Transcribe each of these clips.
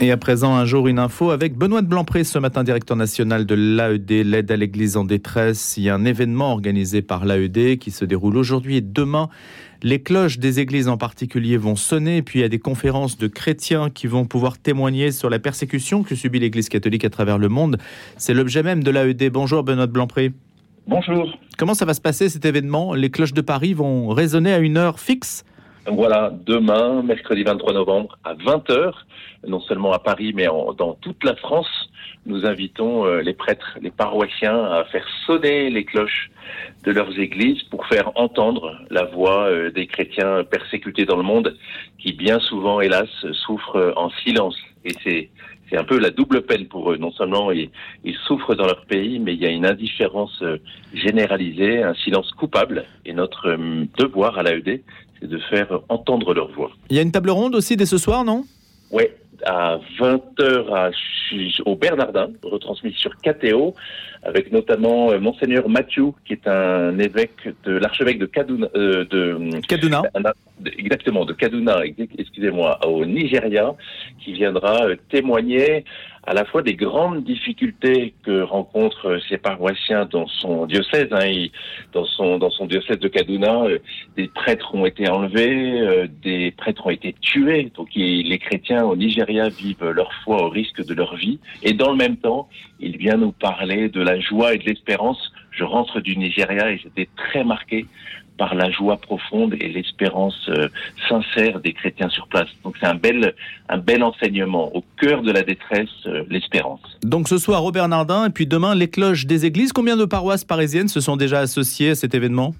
Et à présent, un jour, une info avec Benoît de Blanpré, ce matin directeur national de l'AED, l'aide à l'église en détresse. Il y a un événement organisé par l'AED qui se déroule aujourd'hui et demain. Les cloches des églises en particulier vont sonner, et puis il y a des conférences de chrétiens qui vont pouvoir témoigner sur la persécution que subit l'église catholique à travers le monde. C'est l'objet même de l'AED. Bonjour Benoît de Blanpré. Bonjour. Comment ça va se passer cet événement? Les cloches de Paris vont résonner à une heure fixe? Voilà, demain, mercredi 23 novembre, à 20h, non seulement à Paris, mais dans toute la France, nous invitons euh, les prêtres, les paroissiens à faire sonner les cloches de leurs églises pour faire entendre la voix euh, des chrétiens persécutés dans le monde, qui bien souvent, hélas, souffrent en silence. Et c'est c'est un peu la double peine pour eux. Non seulement ils, ils, souffrent dans leur pays, mais il y a une indifférence euh, généralisée, un silence coupable. Et notre devoir à l'AED, c'est de faire entendre leur voix. Il y a une table ronde aussi dès ce soir, non? Oui, à 20h au Bernardin, retransmis sur KTO, avec notamment euh, Monseigneur Mathieu, qui est un évêque de l'archevêque de Kaduna. Euh, de, Kaduna. exactement, de Kaduna, excusez-moi, au Nigeria, qui viendra euh, témoigner à la fois des grandes difficultés que rencontrent ces paroissiens dans son diocèse. Hein, dans son dans son diocèse de Kaduna, euh, des prêtres ont été enlevés, euh, des prêtres ont été tués. Donc les chrétiens au Nigeria vivent leur foi au risque de leur vie. Et dans le même temps, il vient nous parler de la joie et de l'espérance. Je rentre du Nigeria et j'étais très marqué par la joie profonde et l'espérance euh, sincère des chrétiens sur place. Donc c'est un bel, un bel enseignement. Au cœur de la détresse, euh, l'espérance. Donc ce soir, Robert Nardin, et puis demain, les cloches des églises. Combien de paroisses parisiennes se sont déjà associées à cet événement?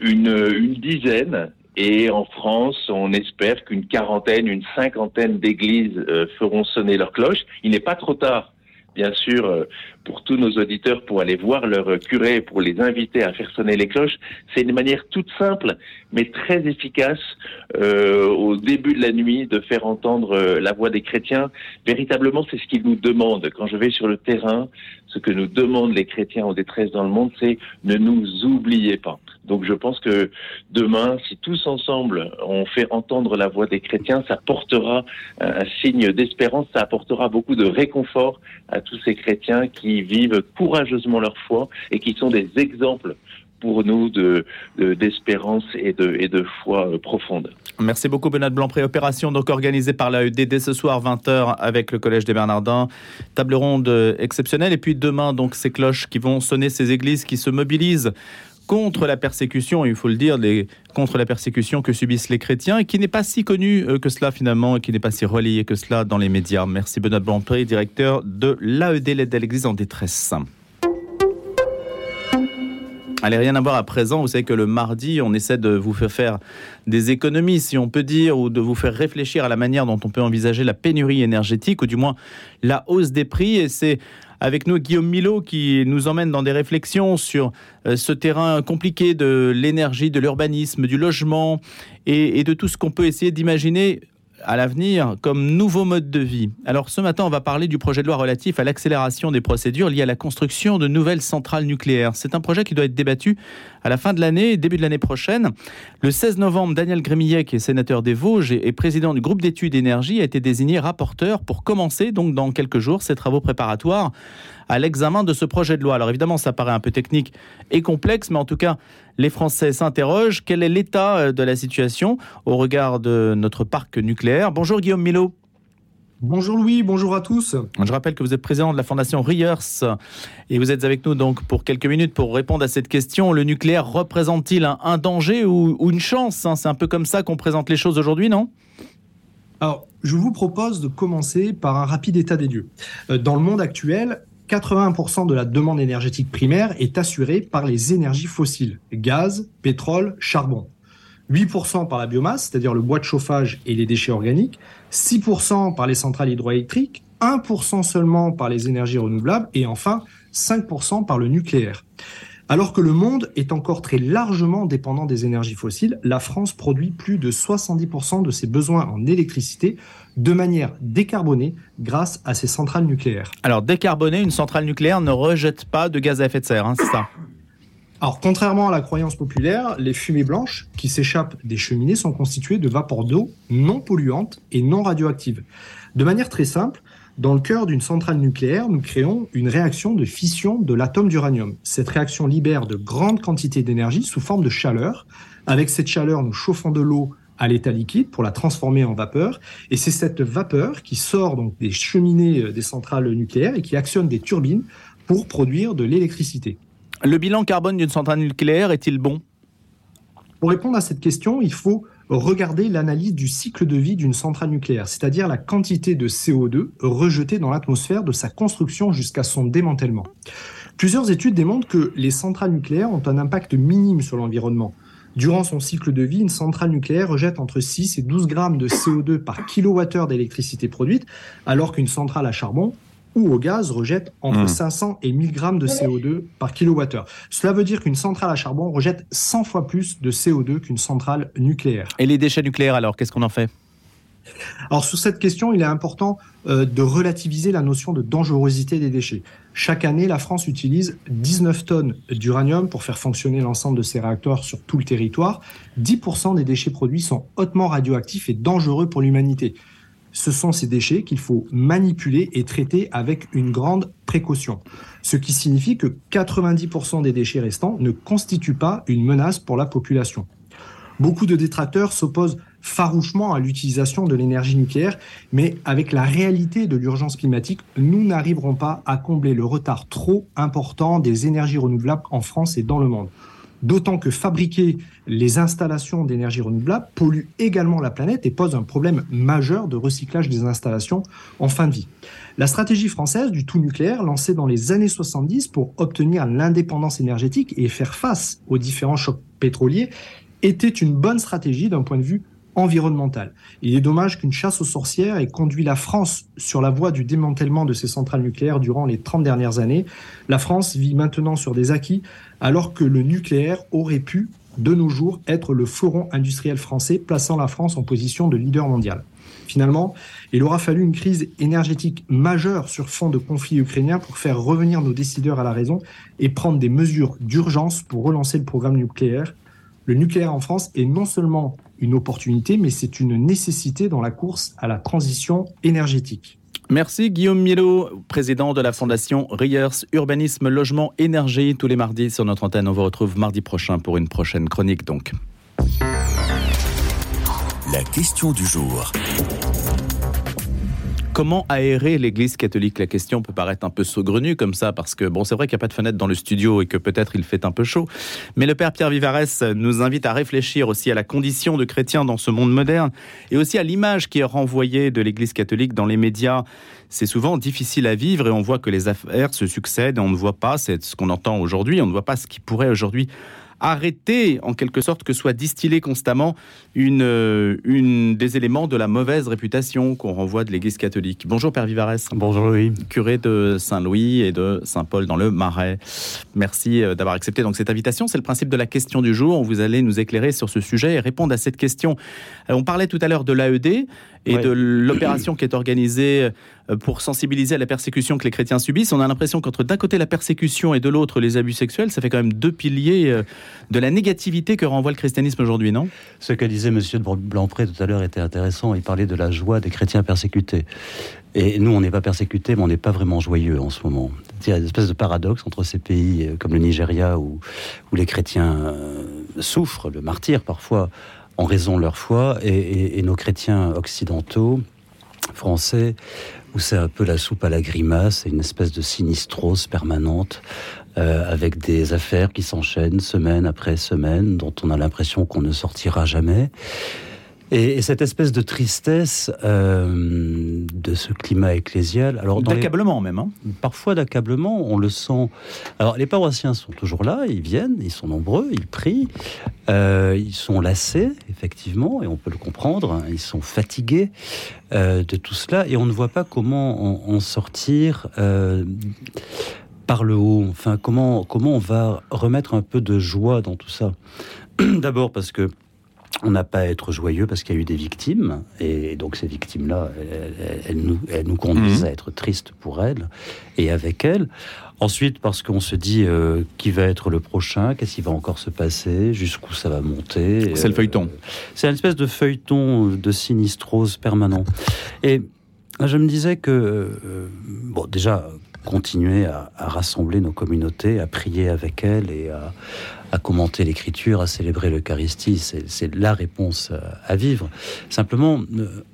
Une, une dizaine. Et en France, on espère qu'une quarantaine, une cinquantaine d'églises euh, feront sonner leurs cloches. Il n'est pas trop tard bien sûr, euh, pour tous nos auditeurs, pour aller voir leur curé, pour les inviter à faire sonner les cloches. C'est une manière toute simple, mais très efficace, euh, au début de la nuit, de faire entendre euh, la voix des chrétiens. Véritablement, c'est ce qu'ils nous demandent. Quand je vais sur le terrain, ce que nous demandent les chrétiens en détresse dans le monde, c'est ne nous oubliez pas. Donc je pense que demain, si tous ensemble on fait entendre la voix des chrétiens, ça portera un signe d'espérance, ça apportera beaucoup de réconfort à tous ces chrétiens qui vivent courageusement leur foi et qui sont des exemples pour nous de, d'espérance et, de, foi profonde. Merci beaucoup Benoît Blanc. Préopération donc organisée par l'AED dès ce soir 20h avec le Collège des Bernardins. Table ronde exceptionnelle et puis demain donc ces cloches qui vont sonner ces églises qui se mobilisent contre la persécution, il faut le dire, contre la persécution que subissent les chrétiens et qui n'est pas si connu euh, que cela finalement et qui n'est pas si relayé que cela dans les médias. Merci Benoît Blanpré, directeur de l'AED, l'aide à l'Église en détresse. Allez, rien à voir à présent. Vous savez que le mardi, on essaie de vous faire faire des économies, si on peut dire, ou de vous faire réfléchir à la manière dont on peut envisager la pénurie énergétique, ou du moins la hausse des prix. Et c'est avec nous Guillaume Milo qui nous emmène dans des réflexions sur euh, ce terrain compliqué de l'énergie, de l'urbanisme, du logement et, et de tout ce qu'on peut essayer d'imaginer à l'avenir comme nouveau mode de vie. Alors ce matin, on va parler du projet de loi relatif à l'accélération des procédures liées à la construction de nouvelles centrales nucléaires. C'est un projet qui doit être débattu à la fin de l'année, début de l'année prochaine. Le 16 novembre, Daniel Grémillet, qui est sénateur des Vosges et président du groupe d'études énergie, a été désigné rapporteur pour commencer donc dans quelques jours ces travaux préparatoires à l'examen de ce projet de loi. Alors évidemment, ça paraît un peu technique et complexe, mais en tout cas, les Français s'interrogent. Quel est l'état euh, de la situation au regard de notre parc nucléaire? Bonjour Guillaume Milo. Bonjour Louis, bonjour à tous. Je rappelle que vous êtes président de la Fondation Riers et vous êtes avec nous donc pour quelques minutes pour répondre à cette question. Le nucléaire représente-t-il un, danger ou, une chance hein? C'est un peu comme ça qu'on présente les choses aujourd'hui, non? Alors, je vous propose de commencer par un rapide état des lieux. Euh, dans le monde actuel, 80% de la demande énergétique primaire est assurée par les énergies fossiles, gaz, pétrole, charbon. 8% par la biomasse, c'est-à-dire le bois de chauffage et les déchets organiques, 6% par les centrales hydroélectriques, 1% seulement par les énergies renouvelables et enfin 5% par le nucléaire. Alors que le monde est encore très largement dépendant des énergies fossiles, la France produit plus de 70% de ses besoins en électricité de manière décarbonée grâce à ses centrales nucléaires. Alors décarboner, une centrale nucléaire ne rejette pas de gaz à effet de serre, hein, c'est ça? Alors, contrairement à la croyance populaire, les fumées blanches qui s'échappent des cheminées sont constituées de vapeurs d'eau non polluantes et non radioactives. De manière très simple, dans le cœur d'une centrale nucléaire, nous créons une réaction de fission de l'atome d'uranium. Cette réaction libère de grandes quantités d'énergie sous forme de chaleur. Avec cette chaleur, nous chauffons de l'eau à l'état liquide pour la transformer en vapeur. Et c'est cette vapeur qui sort donc des cheminées euh, des centrales nucléaires et qui actionne des turbines pour produire de l'électricité. Le bilan carbone d'une centrale nucléaire est-il bon? Pour répondre à cette question, il faut regarder l'analyse du cycle de vie d'une centrale nucléaire, c'est-à-dire la quantité de CO2 rejetée dans l'atmosphère de sa construction jusqu'à son démantèlement. Plusieurs études démontrent que les centrales nucléaires ont un impact minime sur l'environnement. Durant son cycle de vie, une centrale nucléaire rejette entre 6 et 12 grammes de CO2 par kilowattheure d'électricité produite, alors qu'une centrale à charbon ou au gaz rejette entre 500 hmm. et 1000 grammes de CO2 par kilowattheure. Cela veut dire qu'une centrale à charbon rejette 100 fois plus de CO2 qu'une centrale nucléaire. Et les déchets nucléaires, alors, qu'est-ce qu'on en fait? Alors sur cette question, il est important euh, de relativiser la notion de dangerosité des déchets. Chaque année, la France utilise 19 tonnes d'uranium pour faire fonctionner l'ensemble de ses réacteurs sur tout le territoire. 10% des déchets produits sont hautement radioactifs et dangereux pour l'humanité ce sont ces déchets qu'il faut manipuler et traiter avec une grande précaution. Ce qui signifie que 90% des déchets restants ne constituent pas une menace pour la population. Beaucoup de détracteurs s'opposent farouchement à l'utilisation de l'énergie nucléaire, mais avec la réalité de l'urgence climatique, nous n'arriverons pas à combler le retard trop important des énergies renouvelables en France et dans le monde. D'autant que fabriquer les installations d'énergie renouvelable pollue également la planète et pose un problème majeur de recyclage des installations en fin de vie. La stratégie française du tout nucléaire, lancée dans les années 70 pour obtenir l'indépendance énergétique et faire face aux différents chocs pétroliers, était une bonne stratégie d'un point de vue environnemental. Il est dommage qu'une chasse aux sorcières ait conduit la France sur la voie du démantèlement de ses centrales nucléaires durant les 30 dernières années. La France vit maintenant sur des acquis alors que le nucléaire aurait pu, de nos jours, être le fleuron industriel français, plaçant la France en position de leader mondial. Finalement, il aura fallu une crise énergétique majeure sur fond de conflit ukrainien pour faire revenir nos décideurs à la raison et prendre des mesures d'urgence pour relancer le programme nucléaire. Le nucléaire en France est non seulement une opportunité, mais c'est une nécessité dans la course à la transition énergétique. Merci Guillaume Mielo, président de la fondation Riers Urbanisme Logement Énergie, tous les mardis sur notre antenne. On vous retrouve mardi prochain pour une prochaine chronique donc. La question du jour. Comment aérer l'église catholique? La question peut paraître un peu saugrenue comme ça, parce que bon, c'est vrai qu'il n'y a pas de fenêtre dans le studio et que peut-être il fait un peu chaud. Mais le Père Pierre Vivarès nous invite à réfléchir aussi à la condition de chrétien dans ce monde moderne et aussi à l'image qui est renvoyée de l'église catholique dans les médias. C'est souvent difficile à vivre et on voit que les affaires se succèdent et on ne voit pas, c'est ce qu'on entend aujourd'hui, on ne voit pas ce qui pourrait aujourd'hui arrêter en quelque sorte que soit distillé constamment une, euh, une des éléments de la mauvaise réputation qu'on renvoie de l'Église catholique. Bonjour Père Vivarès. Bonjour Louis. Curé de Saint-Louis et de Saint-Paul dans le Marais. Merci euh, d'avoir accepté donc cette invitation. C'est le principe de la question du jour. Vous allez nous éclairer sur ce sujet et répondre à cette question. Euh, on parlait tout à l'heure de l'AED et de l'opération qui est organisée euh, pour sensibiliser à la persécution que les chrétiens subissent. On a l'impression qu'entre d'un côté la persécution et de l'autre les abus sexuels, ça fait quand même deux piliers euh, de la négativité que renvoie le christianisme aujourd'hui, non? Ce que disait Monsieur de Blanpré tout à l'heure était intéressant. Il parlait de la joie des chrétiens persécutés. Et nous, on n'est pas persécutés, mais on n'est pas vraiment joyeux en ce moment. Il y a une espèce de paradoxe entre ces pays euh, comme le Nigeria où, où les chrétiens souffrent, le martyr parfois, en raison de leur foi, et, nos chrétiens occidentaux, français, où c'est un peu la soupe à la grimace, c'est une espèce de sinistrose permanente, euh, avec des affaires qui s'enchaînent semaine après semaine, dont on a l'impression qu'on ne sortira jamais. Et, cette espèce de tristesse euh, de ce climat ecclésial. Alors d'accablement même. Hein. Parfois d'accablement, on le sent. Alors les paroissiens sont toujours là, ils viennent, ils sont nombreux, ils prient, euh, ils sont lassés effectivement, et on peut le comprendre. Hein, ils sont fatigués euh, de tout cela, et on ne voit pas comment en, sortir. par le haut, enfin comment comment on va remettre un peu de joie dans tout ça. D'abord parce que on n'a pas à être joyeux parce qu'il y a eu des victimes, et donc ces victimes-là, elles, nous, elles nous conduisent Mhm. à être tristes pour elles et avec elles. Ensuite, parce qu'on se dit euh, qui va être le prochain, qu'est-ce qui va encore se passer, jusqu'où ça va monter? C'est le feuilleton. C'est une espèce de feuilleton de sinistrose permanent. Et je me disais que, euh, bon, déjà, continuer à, rassembler nos communautés, à prier avec elles et à, commenter l'écriture, à célébrer l'Eucharistie, c'est la réponse à, à vivre. Simplement, euh,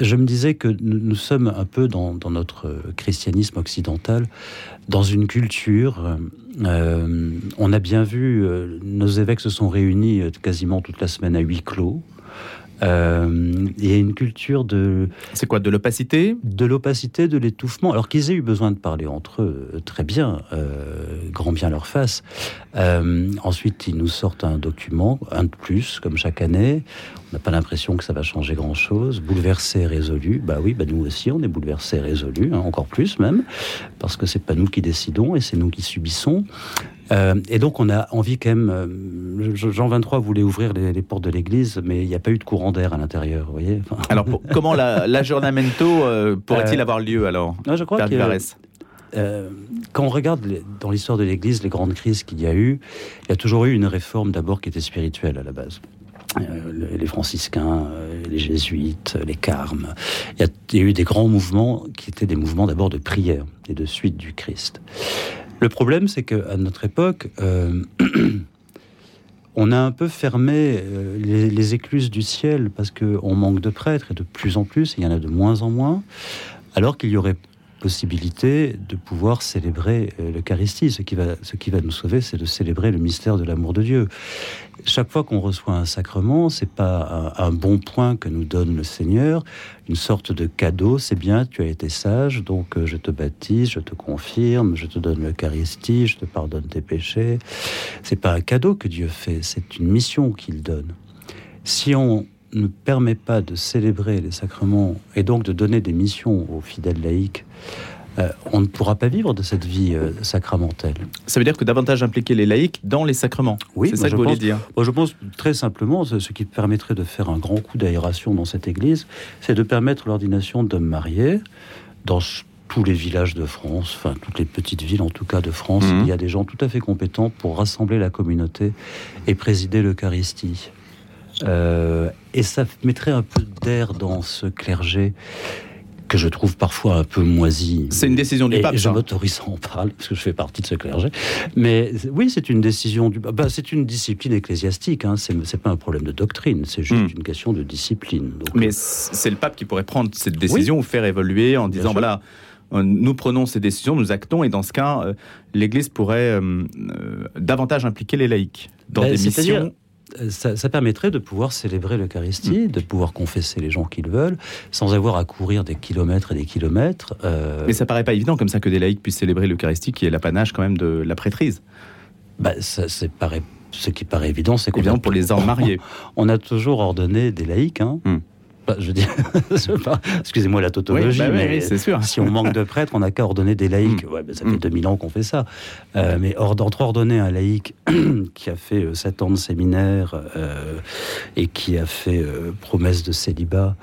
je me disais que nous, sommes un peu dans, notre christianisme occidental, dans une culture. euh, euh, on a bien vu, euh, nos évêques se sont réunis euh, quasiment toute la semaine à huis clos. Euh, Il y a une culture de, C'est quoi De l'opacité? de l'opacité, de l'étouffement, alors qu'ils aient eu besoin de parler entre eux, euh, très bien, euh, grand bien leur face. Euh, ensuite, ils nous sortent un document, un de plus, comme chaque année. On n'a pas l'impression que ça va changer grand-chose. Bouleversé, résolu. Bah oui, bah nous aussi, on est bouleversé, résolu, hein, encore plus même, parce que c'est pas nous qui décidons et c'est nous qui subissons. Euh, et donc, on a envie quand même. euh, Jean 23 voulait ouvrir les, les portes de l'église, mais il n'y a pas eu de courant d'air à l'intérieur, vous voyez. Enfin, Alors, pour- comment la- l'aggiornamento euh, pourrait-il Euh, avoir lieu alors non, je crois que euh, quand on regarde les- dans l'histoire de l'Église les grandes crises qu'il y a eu, il y a toujours eu une réforme d'abord qui était spirituelle à la base. Euh, le- les franciscains, les jésuites, les carmes. Il y, a, il y a eu des grands mouvements qui étaient des mouvements d'abord de prière et de suite du Christ. Le problème, c'est qu'à notre époque, euh, on a un peu fermé euh, les, les écluses du ciel parce qu'on manque de prêtres et de plus en plus, il y en a de moins en moins, alors qu'il y aurait possibilité de pouvoir célébrer euh, l'Eucharistie. Ce qui va, ce qui va nous sauver, c'est de célébrer le mystère de l'amour de Dieu. Chaque fois qu'on reçoit un sacrement, c'est pas un, un bon point que nous donne le Seigneur, une sorte de cadeau. C'est bien, tu as été sage, donc euh, je te baptise, je te confirme, je te donne l'Eucharistie, je te pardonne tes péchés. C'est pas un cadeau que Dieu fait, c'est une mission qu'il donne. Si on ne permet pas de célébrer les sacrements et donc de donner des missions aux fidèles laïcs, euh, on ne pourra pas vivre de cette vie euh, sacramentelle. Ça veut dire que davantage impliquer les laïcs dans les sacrements. Oui, c'est ça que je vous voulez dire. Moi, je pense très simplement, ce ce qui permettrait de faire un grand coup d'aération dans cette église, c'est de permettre l'ordination d'hommes mariés dans tous les villages de France, enfin toutes les petites villes en tout cas de France. Mhm. Il y a des gens tout à fait compétents pour rassembler la communauté et présider l'Eucharistie. Euh, et ça mettrait un peu d'air dans ce clergé que je trouve parfois un peu moisi. C'est une décision du Et pape. je m'autorise à en parler parce que je fais partie de ce clergé. Mais oui, c'est une décision du. Bah, c'est une discipline ecclésiastique. Hein. C'est, pas un problème de doctrine. C'est juste Hmm. une question de discipline. Donc, Mais c'est le pape qui pourrait prendre cette décision ou faire évoluer en Bien disant sûr. voilà, euh, nous prenons ces décisions, nous actons, et dans ce cas, euh, l'Église pourrait euh, euh, davantage impliquer les laïcs dans Ben, des missions. Ça, ça permettrait de pouvoir célébrer l'Eucharistie, de pouvoir confesser les gens qu'ils veulent, sans avoir à courir des kilomètres et des kilomètres. euh, Mais ça paraît pas évident comme ça que des laïcs puissent célébrer l'Eucharistie, qui est l'apanage quand même de la prêtrise. bah, ça, c'est paraît- ce qui paraît évident, c'est qu'on pour les hommes mariés. on a toujours ordonné des laïcs. Hein. Hmm. Bah, je pas, excusez-moi la tautologie, bah oui, mais oui, c'est sûr. si on manque de prêtres, on n'a qu'à ordonner des laïcs. Mm. Ouais, ben, ça fait Mm. 2000 ans qu'on fait ça. Euh, mais or- entre ordonner un laïc qui a fait euh, 7 ans de séminaire euh, et qui a fait euh, promesse de célibat,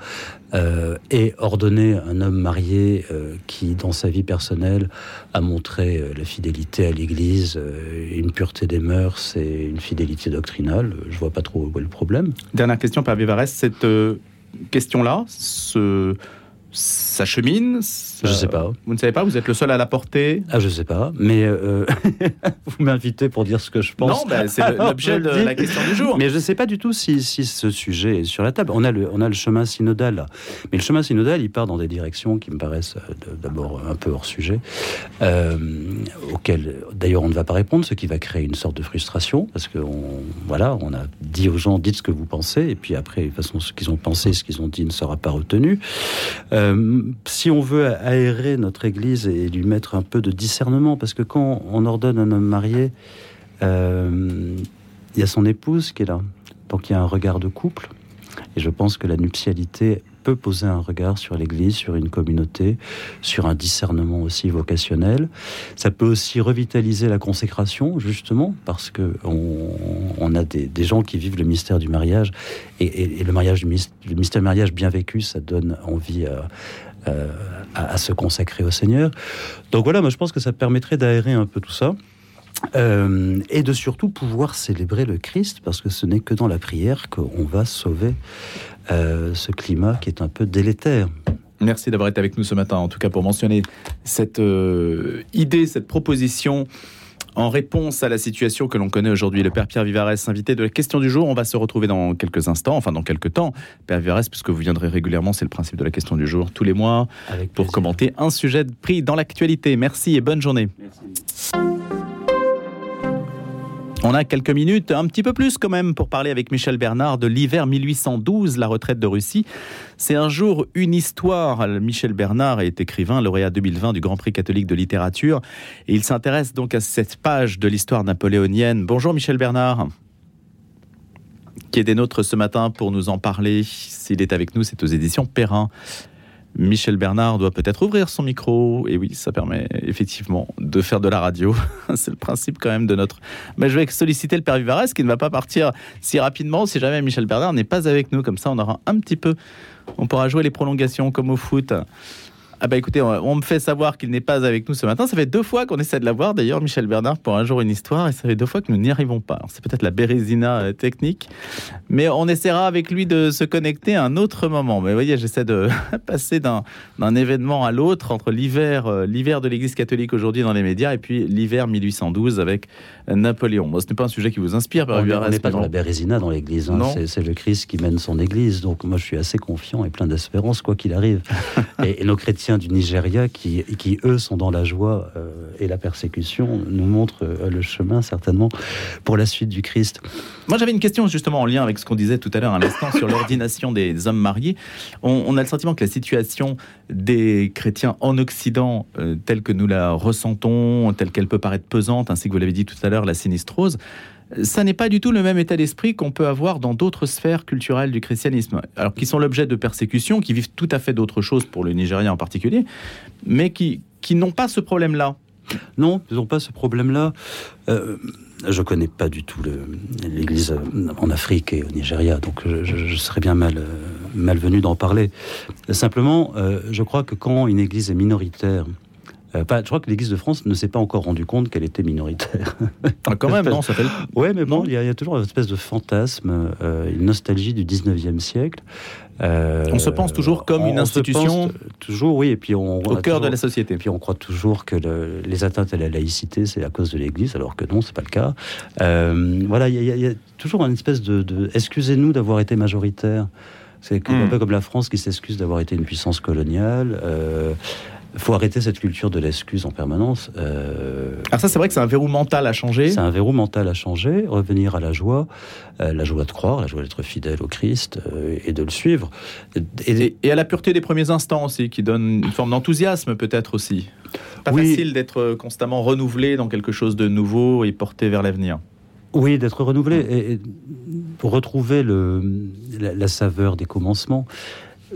euh, et ordonner un homme marié euh, qui, dans sa vie personnelle, a montré euh, la fidélité à l'Église, euh, une pureté des mœurs et une fidélité doctrinale, je vois pas trop où est le problème. Dernière question, Père Vivarès, cette euh, question-là, ce, ça chemine ça- Je sais pas. Vous ne savez pas Vous êtes le seul à la porter Ah, je sais pas, mais euh, vous m'invitez pour dire ce que je pense. Non, bah, c'est l'objet je de la question du jour. Mais je ne sais pas du tout si, si ce sujet est sur la table. On a, le, on a le chemin synodal, là. Mais le chemin synodal, il part dans des directions qui me paraissent euh, d'abord un peu hors sujet, euh, auxquelles, d'ailleurs, on ne va pas répondre, ce qui va créer une sorte de frustration, parce que, on, voilà, on a dit aux gens, dites ce que vous pensez, et puis après, de toute façon, ce qu'ils ont pensé, ce qu'ils ont dit ne sera pas retenu. Euh, si on veut aérer notre Église et lui mettre un peu de discernement, parce que quand on ordonne un homme marié, euh, il y a son épouse qui est là. Donc il y a un regard de couple. Et je pense que la nuptialité peut poser un regard sur l'Église, sur une communauté, sur un discernement aussi vocationnel. Ça peut aussi revitaliser la consécration, justement, parce que on, a des, gens qui vivent le mystère du mariage, et, le mariage, le mystère du mariage bien vécu, ça donne envie à, se consacrer au Seigneur. Donc voilà, moi je pense que ça permettrait d'aérer un peu tout ça. Euh, et de surtout pouvoir célébrer le Christ, parce que ce n'est que dans la prière qu'on va sauver euh, ce climat qui est un peu délétère. Merci d'avoir été avec nous ce matin, en tout cas pour mentionner cette euh, idée, cette proposition en réponse à la situation que l'on connaît aujourd'hui. Le Père Pierre Vivares, invité de la question du jour. On va se retrouver dans quelques instants, enfin dans quelques temps. Père Vivares, puisque vous viendrez régulièrement, c'est le principe de la question du jour, tous les mois, pour commenter un sujet pris dans l'actualité. Merci et bonne journée. Merci. On a quelques minutes, un petit peu plus quand même, pour parler avec Michel Bernard de l'hiver 1812, la retraite de Russie. C'est un jour, une histoire. Michel Bernard est écrivain, lauréat 2020 du Grand Prix catholique de littérature. Et il s'intéresse donc à cette page de l'histoire napoléonienne. Bonjour Michel Bernard qui est des nôtres ce matin pour nous en parler? S'il est avec nous, c'est aux éditions Perrin. Michel Bernard doit peut-être ouvrir son micro. Et oui, ça permet effectivement de faire de la radio. C'est le principe quand même de notre. Mais je vais solliciter le père Vivares qui ne va pas partir si rapidement si jamais Michel Bernard n'est pas avec nous. Comme ça, on aura un petit peu. On pourra jouer les prolongations comme au foot. Ah bah écoutez, on, me fait savoir qu'il n'est pas avec nous ce matin. Ça fait deux fois qu'on essaie de l'avoir, d'ailleurs, Michel Bernard, pour un jour une histoire, et ça fait deux fois que nous n'y arrivons pas. C'est peut-être la bérésina euh, technique, mais on essaiera avec lui de se connecter à un autre moment. Mais vous voyez, j'essaie de passer d'un événement à l'autre, entre l'hiver euh, l'hiver de l'Église catholique aujourd'hui dans les médias, et puis l'hiver 1812 avec Napoléon. Moi, ce n'est pas un sujet qui vous inspire, On n'est pas dans la bérésina dans l'Église, hein. c'est le Christ qui mène son Église, donc moi je suis assez confiant et plein d'espérance, quoi qu'il arrive. et nos chrétiens du Nigeria qui, qui eux, sont dans la joie euh, et la persécution, nous montrent euh, le chemin certainement pour la suite du Christ. Moi, j'avais une question justement en lien avec ce qu'on disait tout à l'heure à l'instant sur l'ordination des hommes mariés. On, a le sentiment que la situation des chrétiens en Occident, euh, telle que nous la ressentons, telle qu'elle peut paraître pesante, ainsi que vous l'avez dit tout à l'heure, la sinistrose, ça n'est pas du tout le même état d'esprit qu'on peut avoir dans d'autres sphères culturelles du christianisme, alors qui sont l'objet de persécutions, qui vivent tout à fait d'autres choses pour le Nigeria en particulier, mais qui, qui n'ont pas ce problème-là. Non, ils n'ont pas ce problème-là. Euh, je ne connais pas du tout l'Église en Afrique et au Nigeria, donc je, serais bien mal, euh, malvenu d'en parler. Simplement, euh, je crois que quand une Église est minoritaire, euh, je crois que l'Église de France ne s'est pas encore rendu compte qu'elle était minoritaire. Ah, quand même, non, ça fait. Ouais, mais bon, il y, a toujours une espèce de fantasme, euh, une nostalgie du 19e siècle. Euh, on se pense toujours comme une institution. toujours, oui, et puis on. Au cœur de la société. Et puis on croit toujours que les atteintes à la laïcité, c'est à cause de l'Église, alors que non, c'est pas le cas. voilà, il y, a toujours une espèce de. Excusez-nous d'avoir été majoritaire. C'est un hmm. peu comme la France qui s'excuse d'avoir été une puissance coloniale. Faut arrêter cette culture de l'excuse en permanence. Euh, Alors ça, c'est vrai que c'est un verrou mental à changer. C'est un verrou mental à changer, revenir à la joie, euh, la joie de croire, la joie d'être fidèle au Christ euh, et de le suivre. Et, à la pureté des premiers instants aussi, qui donne une forme d'enthousiasme peut-être aussi. Pas facile d'être constamment renouvelé dans quelque chose de nouveau et porté vers l'avenir. Oui, d'être renouvelé et, retrouver le, la, saveur des commencements.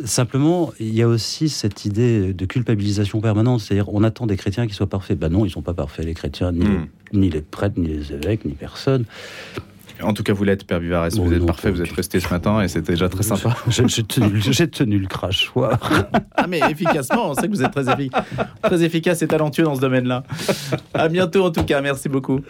Simplement, il y a aussi cette idée de culpabilisation permanente, c'est-à-dire on attend des chrétiens qui soient parfaits. Ben non, ils ne sont pas parfaits, les chrétiens, ni, hmm. ni, les prêtres, ni les évêques, ni personne. En tout cas, vous l'êtes, Père Vivares, vous êtes parfait, vous êtes resté ce matin et c'était déjà très sympa. J'ai tenu, le crachoir. ah, mais efficacement, on sait que vous êtes très, très efficace et talentueux dans ce domaine-là. À bientôt en tout cas, merci beaucoup.